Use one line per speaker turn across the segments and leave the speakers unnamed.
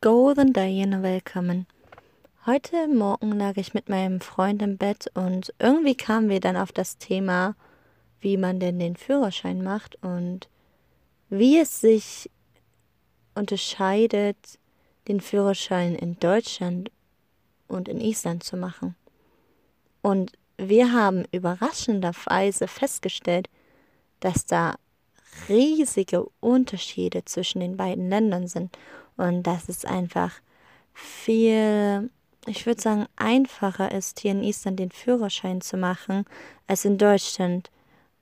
golden day and willkommen. Heute Morgen lag ich mit meinem Freund im Bett und irgendwie kamen wir dann auf das Thema, wie man denn den Führerschein macht und wie es sich unterscheidet, den Führerschein in Deutschland und in Island zu machen. Und wir haben überraschenderweise festgestellt, dass da riesige Unterschiede zwischen den beiden Ländern sind und dass es einfach viel, ich würde sagen, einfacher ist, hier in Island den Führerschein zu machen, als in Deutschland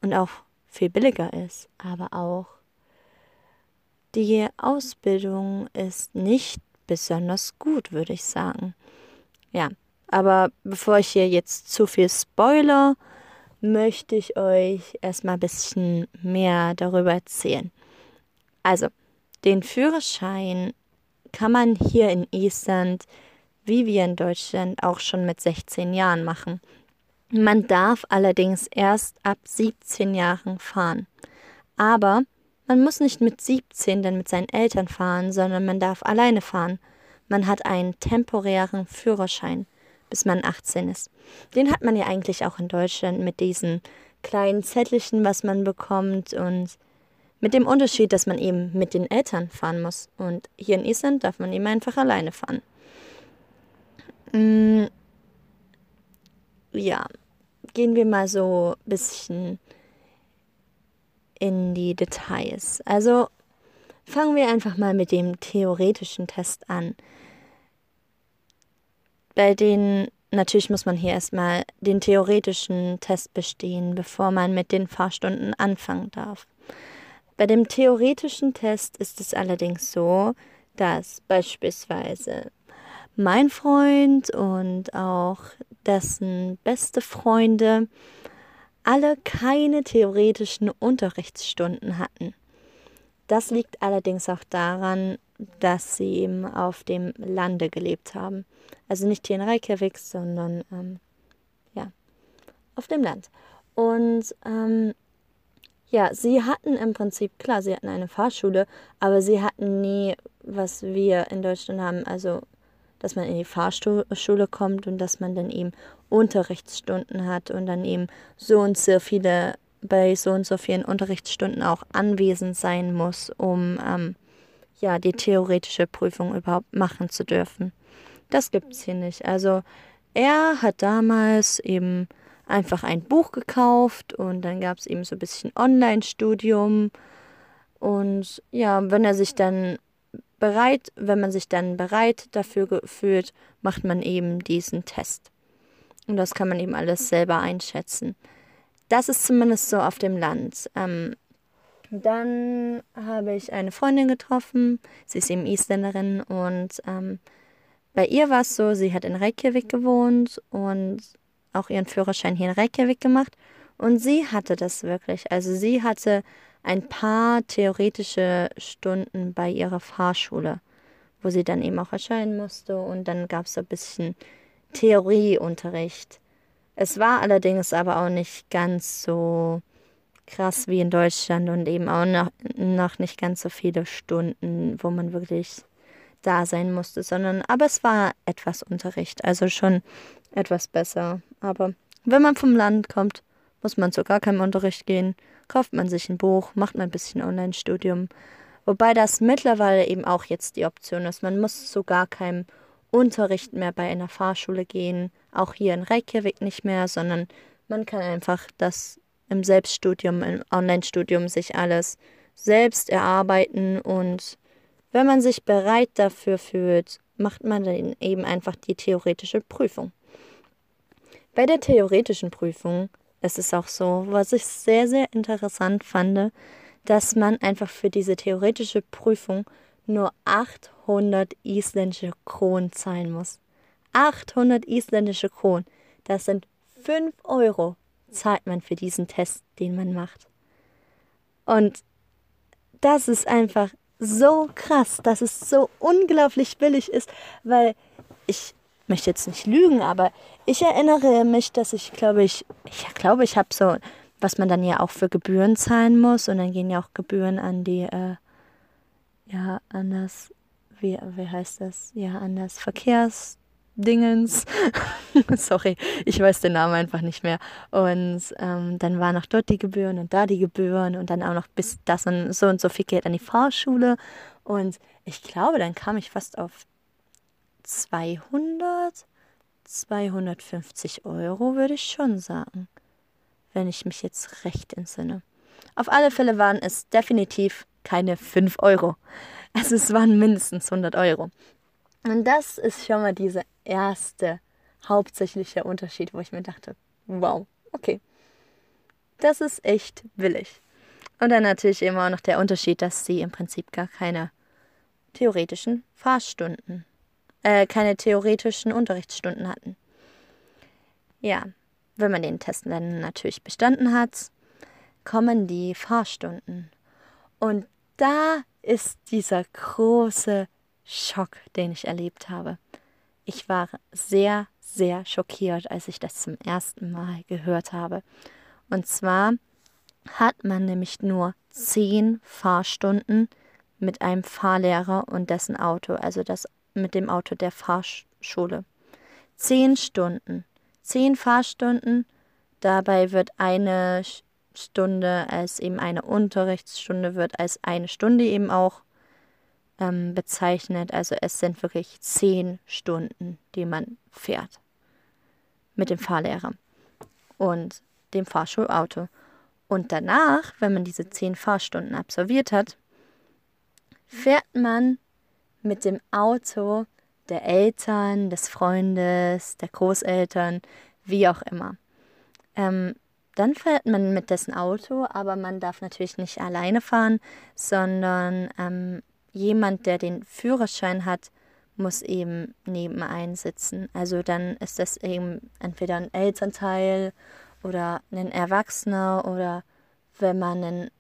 und auch viel billiger ist, aber auch die Ausbildung ist nicht besonders gut, würde ich sagen. Ja, aber bevor ich hier jetzt zu viel spoiler, möchte ich euch erstmal ein bisschen mehr darüber erzählen. Also, den Führerschein kann man hier in Island, wie wir in Deutschland, auch schon mit 16 Jahren machen. Man darf allerdings erst ab 17 Jahren fahren. Aber man muss nicht mit 17 dann mit seinen Eltern fahren, sondern man darf alleine fahren. Man hat einen temporären Führerschein bis man 18 ist. Den hat man ja eigentlich auch in Deutschland mit diesen kleinen Zettelchen, was man bekommt und mit dem Unterschied, dass man eben mit den Eltern fahren muss. Und hier in Island darf man eben einfach alleine fahren. Mm, ja, gehen wir mal so ein bisschen in die Details. Also fangen wir einfach mal mit dem theoretischen Test an bei den, natürlich muss man hier erstmal den theoretischen Test bestehen, bevor man mit den Fahrstunden anfangen darf. Bei dem theoretischen Test ist es allerdings so, dass beispielsweise mein Freund und auch dessen beste Freunde alle keine theoretischen Unterrichtsstunden hatten. Das liegt allerdings auch daran, dass sie eben auf dem Lande gelebt haben. Also nicht hier in Reykjavik, sondern ähm, ja, auf dem Land. Und ähm, ja, sie hatten im Prinzip, klar, sie hatten eine Fahrschule, aber sie hatten nie, was wir in Deutschland haben, also dass man in die Fahrschule kommt und dass man dann eben Unterrichtsstunden hat und dann eben so und so viele, bei so und so vielen Unterrichtsstunden auch anwesend sein muss, um ähm, ja, die theoretische Prüfung überhaupt machen zu dürfen. Das gibt es hier nicht. Also er hat damals eben einfach ein Buch gekauft und dann gab es eben so ein bisschen Online-Studium. Und ja, wenn er sich dann bereit, wenn man sich dann bereit dafür fühlt, macht man eben diesen Test. Und das kann man eben alles selber einschätzen. Das ist zumindest so auf dem Land. Ähm, dann habe ich eine Freundin getroffen. Sie ist eben Isländerin und ähm, bei ihr war es so, sie hat in Reykjavik gewohnt und auch ihren Führerschein hier in Reykjavik gemacht. Und sie hatte das wirklich. Also sie hatte ein paar theoretische Stunden bei ihrer Fahrschule, wo sie dann eben auch erscheinen musste. Und dann gab es so ein bisschen Theorieunterricht. Es war allerdings aber auch nicht ganz so krass wie in Deutschland und eben auch noch, noch nicht ganz so viele Stunden, wo man wirklich da sein musste, sondern aber es war etwas Unterricht, also schon etwas besser. Aber wenn man vom Land kommt, muss man zu gar keinem Unterricht gehen, kauft man sich ein Buch, macht man ein bisschen Online-Studium. Wobei das mittlerweile eben auch jetzt die Option ist. Man muss zu gar keinem Unterricht mehr bei einer Fahrschule gehen, auch hier in Reykjavik nicht mehr, sondern man kann einfach das im Selbststudium, im Online-Studium sich alles selbst erarbeiten und wenn man sich bereit dafür fühlt, macht man dann eben einfach die theoretische Prüfung. Bei der theoretischen Prüfung ist es auch so, was ich sehr, sehr interessant fand, dass man einfach für diese theoretische Prüfung nur 800 isländische Kronen zahlen muss. 800 isländische Kronen, das sind 5 Euro zahlt man für diesen Test, den man macht. Und das ist einfach so krass, dass es so unglaublich billig ist, weil ich möchte jetzt nicht lügen, aber ich erinnere mich, dass ich glaube ich, ich glaube, ich habe so, was man dann ja auch für Gebühren zahlen muss und dann gehen ja auch Gebühren an die, äh, ja, an das wie, wie heißt das? Ja, anders. Verkehrsdingens. Sorry, ich weiß den Namen einfach nicht mehr. Und ähm, dann waren noch dort die Gebühren und da die Gebühren und dann auch noch bis das und so und so viel Geld an die Fahrschule. Und ich glaube, dann kam ich fast auf 200, 250 Euro, würde ich schon sagen. Wenn ich mich jetzt recht entsinne. Auf alle Fälle waren es definitiv keine 5 Euro. Also es waren mindestens 100 Euro. Und das ist schon mal dieser erste hauptsächliche Unterschied, wo ich mir dachte, wow, okay, das ist echt billig. Und dann natürlich immer noch der Unterschied, dass sie im Prinzip gar keine theoretischen Fahrstunden, äh, keine theoretischen Unterrichtsstunden hatten. Ja, wenn man den Test dann natürlich bestanden hat, kommen die Fahrstunden. Und da ist dieser große Schock, den ich erlebt habe. Ich war sehr, sehr schockiert, als ich das zum ersten Mal gehört habe. Und zwar hat man nämlich nur zehn Fahrstunden mit einem Fahrlehrer und dessen Auto, also das mit dem Auto der Fahrschule. Zehn Stunden. Zehn Fahrstunden. Dabei wird eine Stunde als eben eine Unterrichtsstunde wird als eine Stunde eben auch ähm, bezeichnet. Also es sind wirklich zehn Stunden, die man fährt mit dem Fahrlehrer und dem Fahrschulauto. Und danach, wenn man diese zehn Fahrstunden absolviert hat, fährt man mit dem Auto der Eltern, des Freundes, der Großeltern, wie auch immer. Ähm, dann fährt man mit dessen Auto, aber man darf natürlich nicht alleine fahren, sondern ähm, jemand, der den Führerschein hat, muss eben nebenein sitzen. Also dann ist das eben entweder ein Elternteil oder ein Erwachsener oder wenn man ein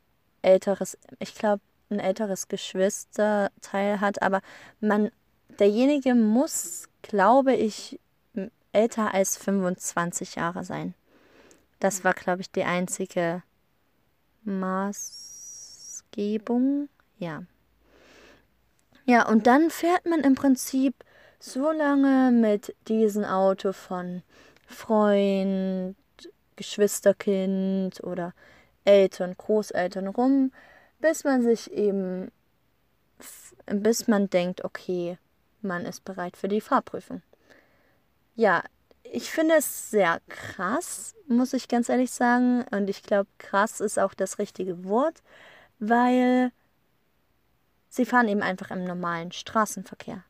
älteres, ich glaube, ein älteres Geschwisterteil hat, aber man, derjenige muss, glaube ich, älter als 25 Jahre sein. Das war, glaube ich, die einzige Maßgebung. Ja. Ja, und dann fährt man im Prinzip so lange mit diesem Auto von Freund, Geschwisterkind oder Eltern, Großeltern rum, bis man sich eben, bis man denkt, okay, man ist bereit für die Fahrprüfung. Ja, ich finde es sehr krass, muss ich ganz ehrlich sagen. Und ich glaube, krass ist auch das richtige Wort, weil sie fahren eben einfach im normalen Straßenverkehr.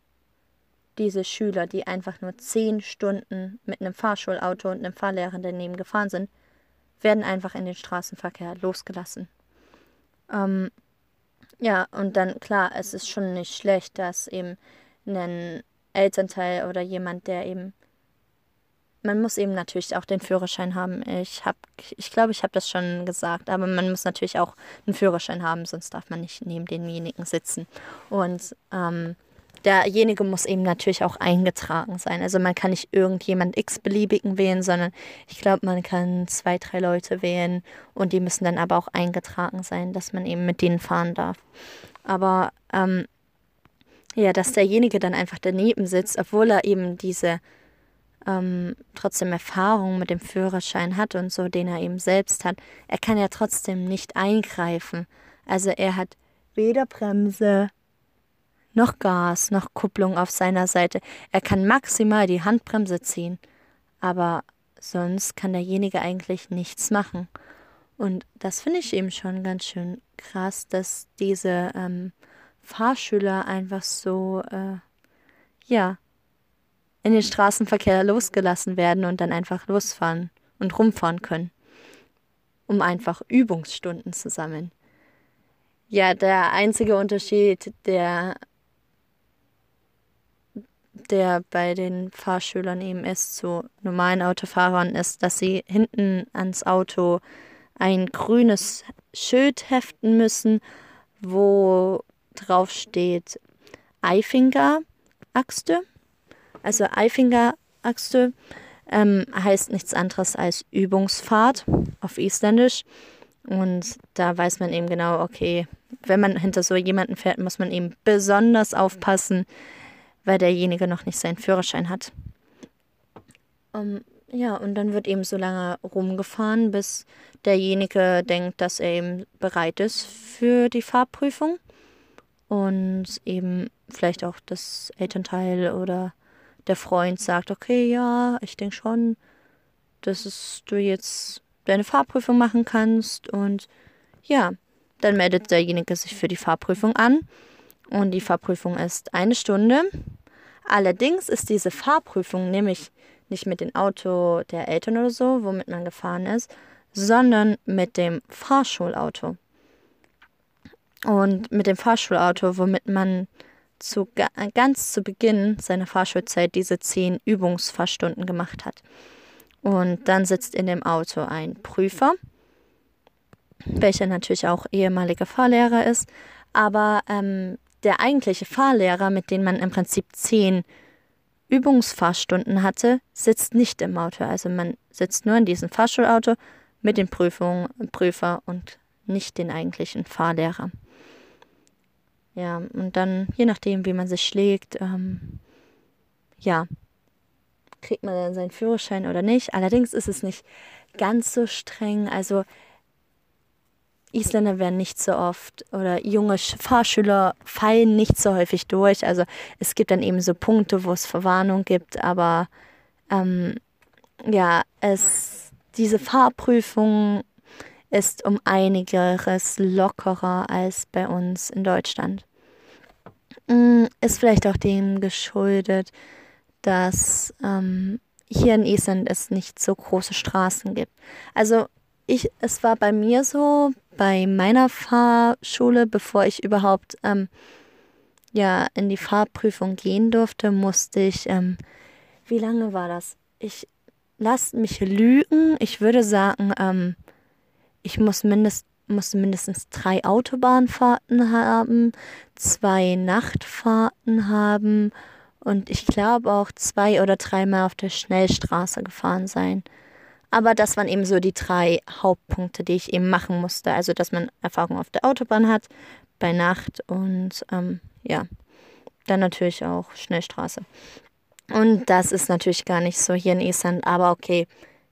Diese Schüler, die einfach nur zehn Stunden mit einem Fahrschulauto und einem Fahrlehrer daneben gefahren sind, werden einfach in den Straßenverkehr losgelassen. Ähm, ja, und dann klar, es ist schon nicht schlecht, dass eben ein Elternteil oder jemand, der eben man muss eben natürlich auch den Führerschein haben. Ich habe, ich glaube, ich habe das schon gesagt, aber man muss natürlich auch einen Führerschein haben, sonst darf man nicht neben demjenigen sitzen. Und ähm, derjenige muss eben natürlich auch eingetragen sein. Also man kann nicht irgendjemand x-beliebigen wählen, sondern ich glaube, man kann zwei, drei Leute wählen und die müssen dann aber auch eingetragen sein, dass man eben mit denen fahren darf. Aber ähm, ja, dass derjenige dann einfach daneben sitzt, obwohl er eben diese ähm, trotzdem Erfahrung mit dem Führerschein hat und so, den er eben selbst hat, er kann ja trotzdem nicht eingreifen. Also er hat weder Bremse noch Gas noch Kupplung auf seiner Seite. Er kann maximal die Handbremse ziehen, aber sonst kann derjenige eigentlich nichts machen. Und das finde ich eben schon ganz schön krass, dass diese ähm, Fahrschüler einfach so, äh, ja, in den Straßenverkehr losgelassen werden und dann einfach losfahren und rumfahren können, um einfach Übungsstunden zu sammeln. Ja, der einzige Unterschied, der, der bei den Fahrschülern eben ist zu normalen Autofahrern, ist, dass sie hinten ans Auto ein grünes Schild heften müssen, wo drauf steht Eifinger Axte also Eifinger-Axte ähm, heißt nichts anderes als Übungsfahrt auf Isländisch. Und da weiß man eben genau, okay, wenn man hinter so jemanden fährt, muss man eben besonders aufpassen, weil derjenige noch nicht seinen Führerschein hat. Um, ja, und dann wird eben so lange rumgefahren, bis derjenige denkt, dass er eben bereit ist für die Fahrprüfung. Und eben vielleicht auch das Elternteil oder der Freund sagt, okay, ja, ich denke schon, dass du jetzt deine Fahrprüfung machen kannst. Und ja, dann meldet derjenige sich für die Fahrprüfung an. Und die Fahrprüfung ist eine Stunde. Allerdings ist diese Fahrprüfung nämlich nicht mit dem Auto der Eltern oder so, womit man gefahren ist, sondern mit dem Fahrschulauto. Und mit dem Fahrschulauto, womit man zu, ganz zu Beginn seiner Fahrschulzeit diese zehn Übungsfahrstunden gemacht hat. Und dann sitzt in dem Auto ein Prüfer, welcher natürlich auch ehemaliger Fahrlehrer ist, aber ähm, der eigentliche Fahrlehrer, mit dem man im Prinzip zehn Übungsfahrstunden hatte, sitzt nicht im Auto. Also man sitzt nur in diesem Fahrschulauto mit dem Prüfung, Prüfer und nicht den eigentlichen Fahrlehrer. Ja, und dann, je nachdem, wie man sich schlägt, ähm, ja, kriegt man dann seinen Führerschein oder nicht. Allerdings ist es nicht ganz so streng. Also Isländer werden nicht so oft oder junge Fahrschüler fallen nicht so häufig durch. Also es gibt dann eben so Punkte, wo es Verwarnung gibt, aber ähm, ja, es diese Fahrprüfung ist um einiges lockerer als bei uns in Deutschland. Mm, ist vielleicht auch dem geschuldet, dass ähm, hier in Island es nicht so große Straßen gibt. Also ich, es war bei mir so, bei meiner Fahrschule, bevor ich überhaupt ähm, ja in die Fahrprüfung gehen durfte, musste ich, ähm, wie lange war das? Ich lasse mich lügen. Ich würde sagen, ähm, ich muss mindest, musste mindestens drei Autobahnfahrten haben, zwei Nachtfahrten haben und ich glaube auch zwei oder dreimal auf der Schnellstraße gefahren sein. Aber das waren eben so die drei Hauptpunkte, die ich eben machen musste. Also, dass man Erfahrung auf der Autobahn hat, bei Nacht und ähm, ja, dann natürlich auch Schnellstraße. Und das ist natürlich gar nicht so hier in Island, aber okay,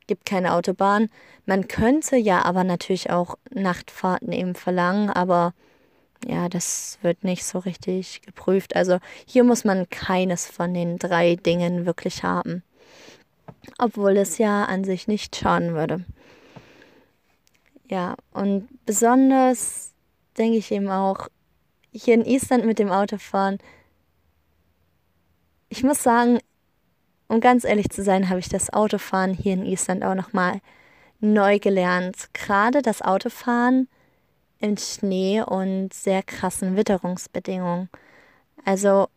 gibt keine Autobahn. Man könnte ja aber natürlich auch Nachtfahrten eben verlangen, aber ja, das wird nicht so richtig geprüft. Also hier muss man keines von den drei Dingen wirklich haben obwohl es ja an sich nicht schaden würde. Ja, und besonders denke ich eben auch, hier in Island mit dem Autofahren, ich muss sagen, um ganz ehrlich zu sein, habe ich das Autofahren hier in Island auch nochmal neu gelernt. Gerade das Autofahren im Schnee und sehr krassen Witterungsbedingungen. Also,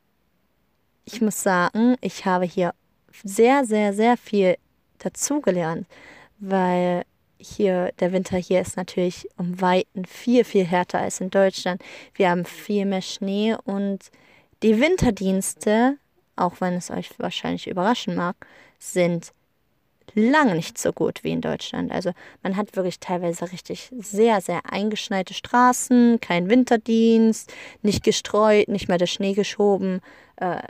ich muss sagen, ich habe hier sehr, sehr, sehr viel dazugelernt, weil hier, der Winter hier ist natürlich um Weiten viel, viel härter als in Deutschland. Wir haben viel mehr Schnee und die Winterdienste, auch wenn es euch wahrscheinlich überraschen mag, sind lange nicht so gut wie in Deutschland. Also man hat wirklich teilweise richtig sehr, sehr eingeschneite Straßen, kein Winterdienst, nicht gestreut, nicht mehr der Schnee geschoben. Äh,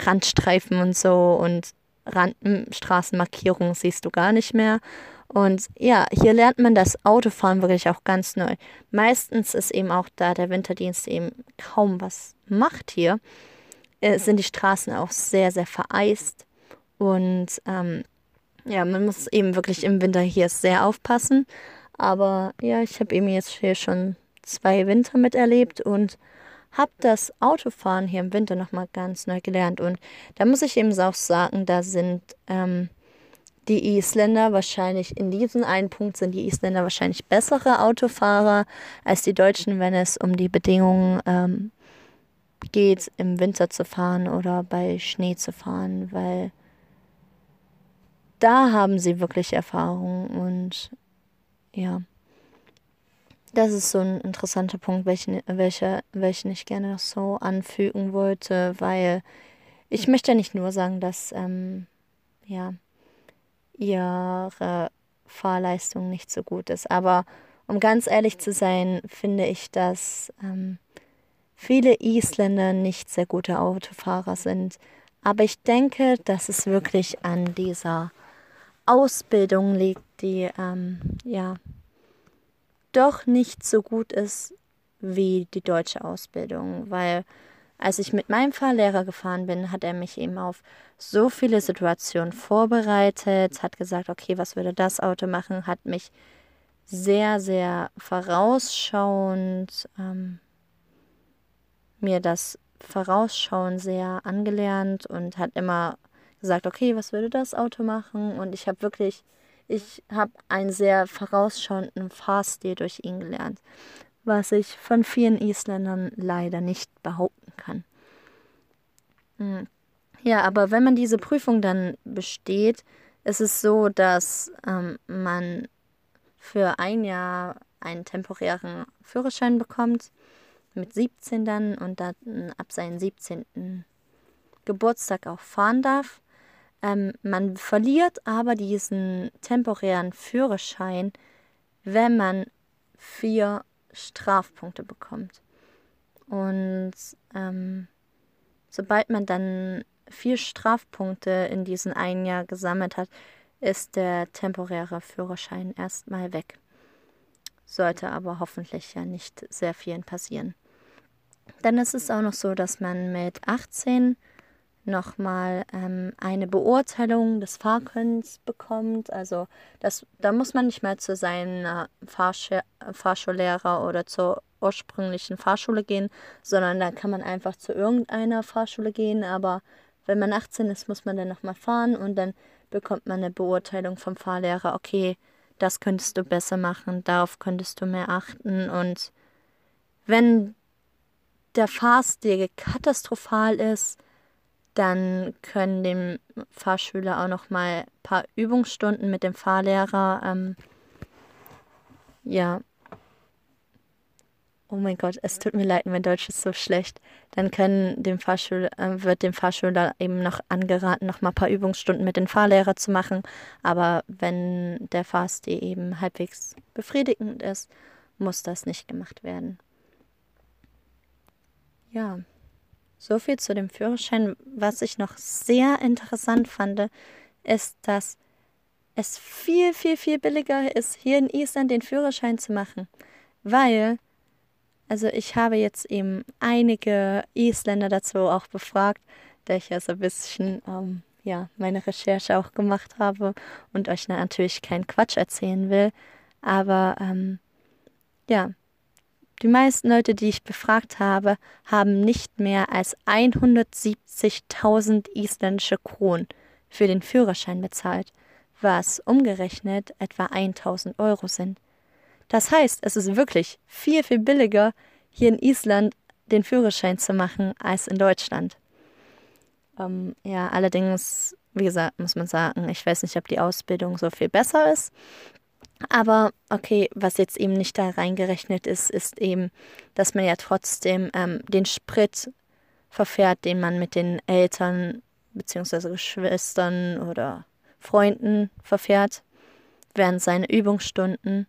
Randstreifen und so und Rand Straßenmarkierungen siehst du gar nicht mehr. Und ja, hier lernt man das Autofahren wirklich auch ganz neu. Meistens ist eben auch da der Winterdienst eben kaum was macht hier, äh, sind die Straßen auch sehr, sehr vereist. Und ähm, ja, man muss eben wirklich im Winter hier sehr aufpassen. Aber ja, ich habe eben jetzt hier schon zwei Winter miterlebt und habe das Autofahren hier im Winter nochmal ganz neu gelernt. Und da muss ich eben auch sagen, da sind ähm, die Isländer wahrscheinlich, in diesem einen Punkt sind die Isländer wahrscheinlich bessere Autofahrer als die Deutschen, wenn es um die Bedingungen ähm, geht, im Winter zu fahren oder bei Schnee zu fahren, weil da haben sie wirklich Erfahrung und ja. Das ist so ein interessanter Punkt, welchen, welcher, welchen ich gerne noch so anfügen wollte, weil ich möchte nicht nur sagen, dass ähm, ja, ihre Fahrleistung nicht so gut ist, aber um ganz ehrlich zu sein, finde ich, dass ähm, viele Isländer nicht sehr gute Autofahrer sind. Aber ich denke, dass es wirklich an dieser Ausbildung liegt, die ähm, ja doch nicht so gut ist wie die deutsche Ausbildung, weil als ich mit meinem Fahrlehrer gefahren bin, hat er mich eben auf so viele Situationen vorbereitet, hat gesagt, okay, was würde das Auto machen, hat mich sehr, sehr vorausschauend ähm, mir das Vorausschauen sehr angelernt und hat immer gesagt, okay, was würde das Auto machen? Und ich habe wirklich, ich habe einen sehr vorausschauenden Fahrstil durch ihn gelernt was ich von vielen Isländern leider nicht behaupten kann. Hm. Ja, aber wenn man diese Prüfung dann besteht, ist es so, dass ähm, man für ein Jahr einen temporären Führerschein bekommt, mit 17 dann und dann ab seinem 17. Geburtstag auch fahren darf. Ähm, man verliert aber diesen temporären Führerschein, wenn man vier Strafpunkte bekommt. Und ähm, sobald man dann vier Strafpunkte in diesem einen Jahr gesammelt hat, ist der temporäre Führerschein erstmal weg. Sollte aber hoffentlich ja nicht sehr vielen passieren. Dann ist es auch noch so, dass man mit 18 nochmal ähm, eine Beurteilung des Fahrkönnens bekommt. Also das, da muss man nicht mehr zu seinem Fahrsch Fahrschullehrer oder zur ursprünglichen Fahrschule gehen, sondern da kann man einfach zu irgendeiner Fahrschule gehen. Aber wenn man 18 ist, muss man dann nochmal fahren und dann bekommt man eine Beurteilung vom Fahrlehrer, okay, das könntest du besser machen, darauf könntest du mehr achten. Und wenn der Fahrstil katastrophal ist, dann können dem Fahrschüler auch noch mal ein paar Übungsstunden mit dem Fahrlehrer, ähm, ja. Oh mein Gott, es tut mir leid, mein Deutsch ist so schlecht. Dann können dem Fahrschüler, äh, wird dem Fahrschüler eben noch angeraten, noch mal ein paar Übungsstunden mit dem Fahrlehrer zu machen. Aber wenn der Fahrstil eben halbwegs befriedigend ist, muss das nicht gemacht werden. Ja. So viel zu dem Führerschein. Was ich noch sehr interessant fand, ist, dass es viel, viel, viel billiger ist, hier in Island den Führerschein zu machen. Weil, also ich habe jetzt eben einige Isländer dazu auch befragt, da ich ja so ein bisschen ähm, ja, meine Recherche auch gemacht habe und euch natürlich keinen Quatsch erzählen will. Aber ähm, ja, die meisten Leute, die ich befragt habe, haben nicht mehr als 170.000 isländische Kronen für den Führerschein bezahlt, was umgerechnet etwa 1000 Euro sind. Das heißt, es ist wirklich viel, viel billiger, hier in Island den Führerschein zu machen als in Deutschland. Ähm, ja, allerdings, wie gesagt, muss man sagen, ich weiß nicht, ob die Ausbildung so viel besser ist. Aber okay, was jetzt eben nicht da reingerechnet ist, ist eben, dass man ja trotzdem ähm, den Sprit verfährt, den man mit den Eltern bzw. Geschwistern oder Freunden verfährt während seiner Übungsstunden.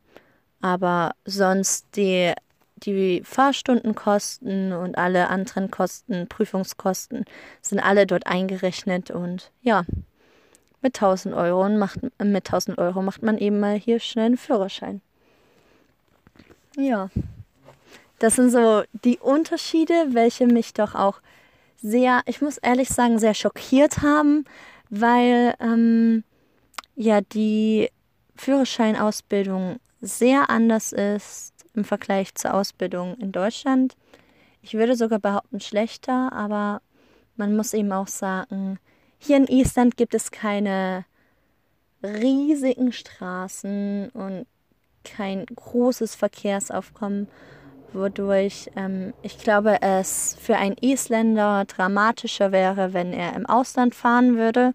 Aber sonst die, die Fahrstundenkosten und alle anderen Kosten, Prüfungskosten sind alle dort eingerechnet und ja, mit 1000 Euro und macht, mit 1000 Euro macht man eben mal hier schnell einen Führerschein. Ja, das sind so die Unterschiede, welche mich doch auch sehr, ich muss ehrlich sagen, sehr schockiert haben, weil ähm, ja die Führerscheinausbildung sehr anders ist im Vergleich zur Ausbildung in Deutschland. Ich würde sogar behaupten schlechter, aber man muss eben auch sagen, hier in Island gibt es keine riesigen Straßen und kein großes Verkehrsaufkommen, wodurch ähm, ich glaube, es für einen Isländer dramatischer wäre, wenn er im Ausland fahren würde,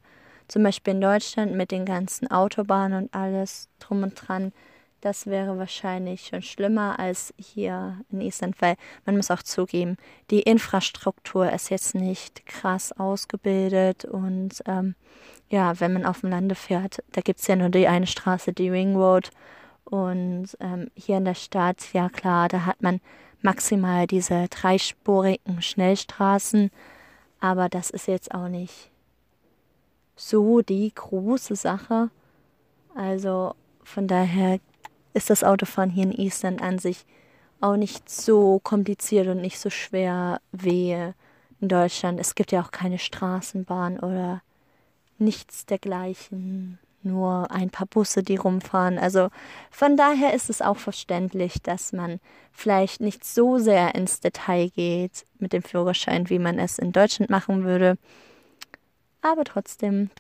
zum Beispiel in Deutschland mit den ganzen Autobahnen und alles drum und dran das wäre wahrscheinlich schon schlimmer als hier in Island, weil man muss auch zugeben, die Infrastruktur ist jetzt nicht krass ausgebildet und ähm, ja, wenn man auf dem Lande fährt, da gibt es ja nur die eine Straße, die Ring Road Und ähm, hier in der Stadt, ja klar, da hat man maximal diese dreispurigen Schnellstraßen, aber das ist jetzt auch nicht so die große Sache. Also von daher ist das Autofahren hier in Island an sich auch nicht so kompliziert und nicht so schwer wie in Deutschland. Es gibt ja auch keine Straßenbahn oder nichts dergleichen, nur ein paar Busse, die rumfahren. Also von daher ist es auch verständlich, dass man vielleicht nicht so sehr ins Detail geht mit dem Führerschein, wie man es in Deutschland machen würde. Aber trotzdem,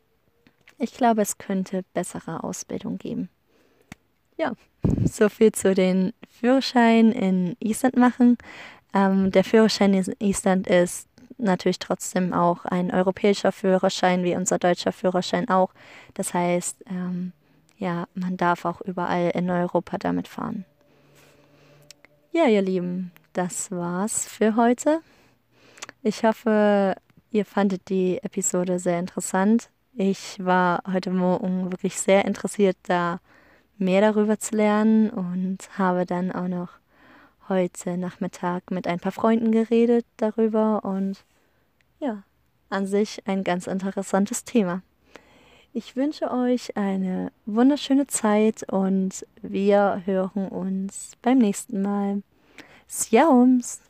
ich glaube, es könnte bessere Ausbildung geben. Ja, so viel zu den Führerschein in Island machen. Ähm, der Führerschein in Island ist natürlich trotzdem auch ein europäischer Führerschein, wie unser deutscher Führerschein auch. Das heißt, ähm, ja, man darf auch überall in Europa damit fahren. Ja, ihr Lieben, das war's für heute. Ich hoffe, ihr fandet die Episode sehr interessant. Ich war heute Morgen wirklich sehr interessiert, da mehr darüber zu lernen und habe dann auch noch heute Nachmittag mit ein paar Freunden geredet darüber und ja, an sich ein ganz interessantes Thema. Ich wünsche euch eine wunderschöne Zeit und wir hören uns beim nächsten Mal. Sjaums!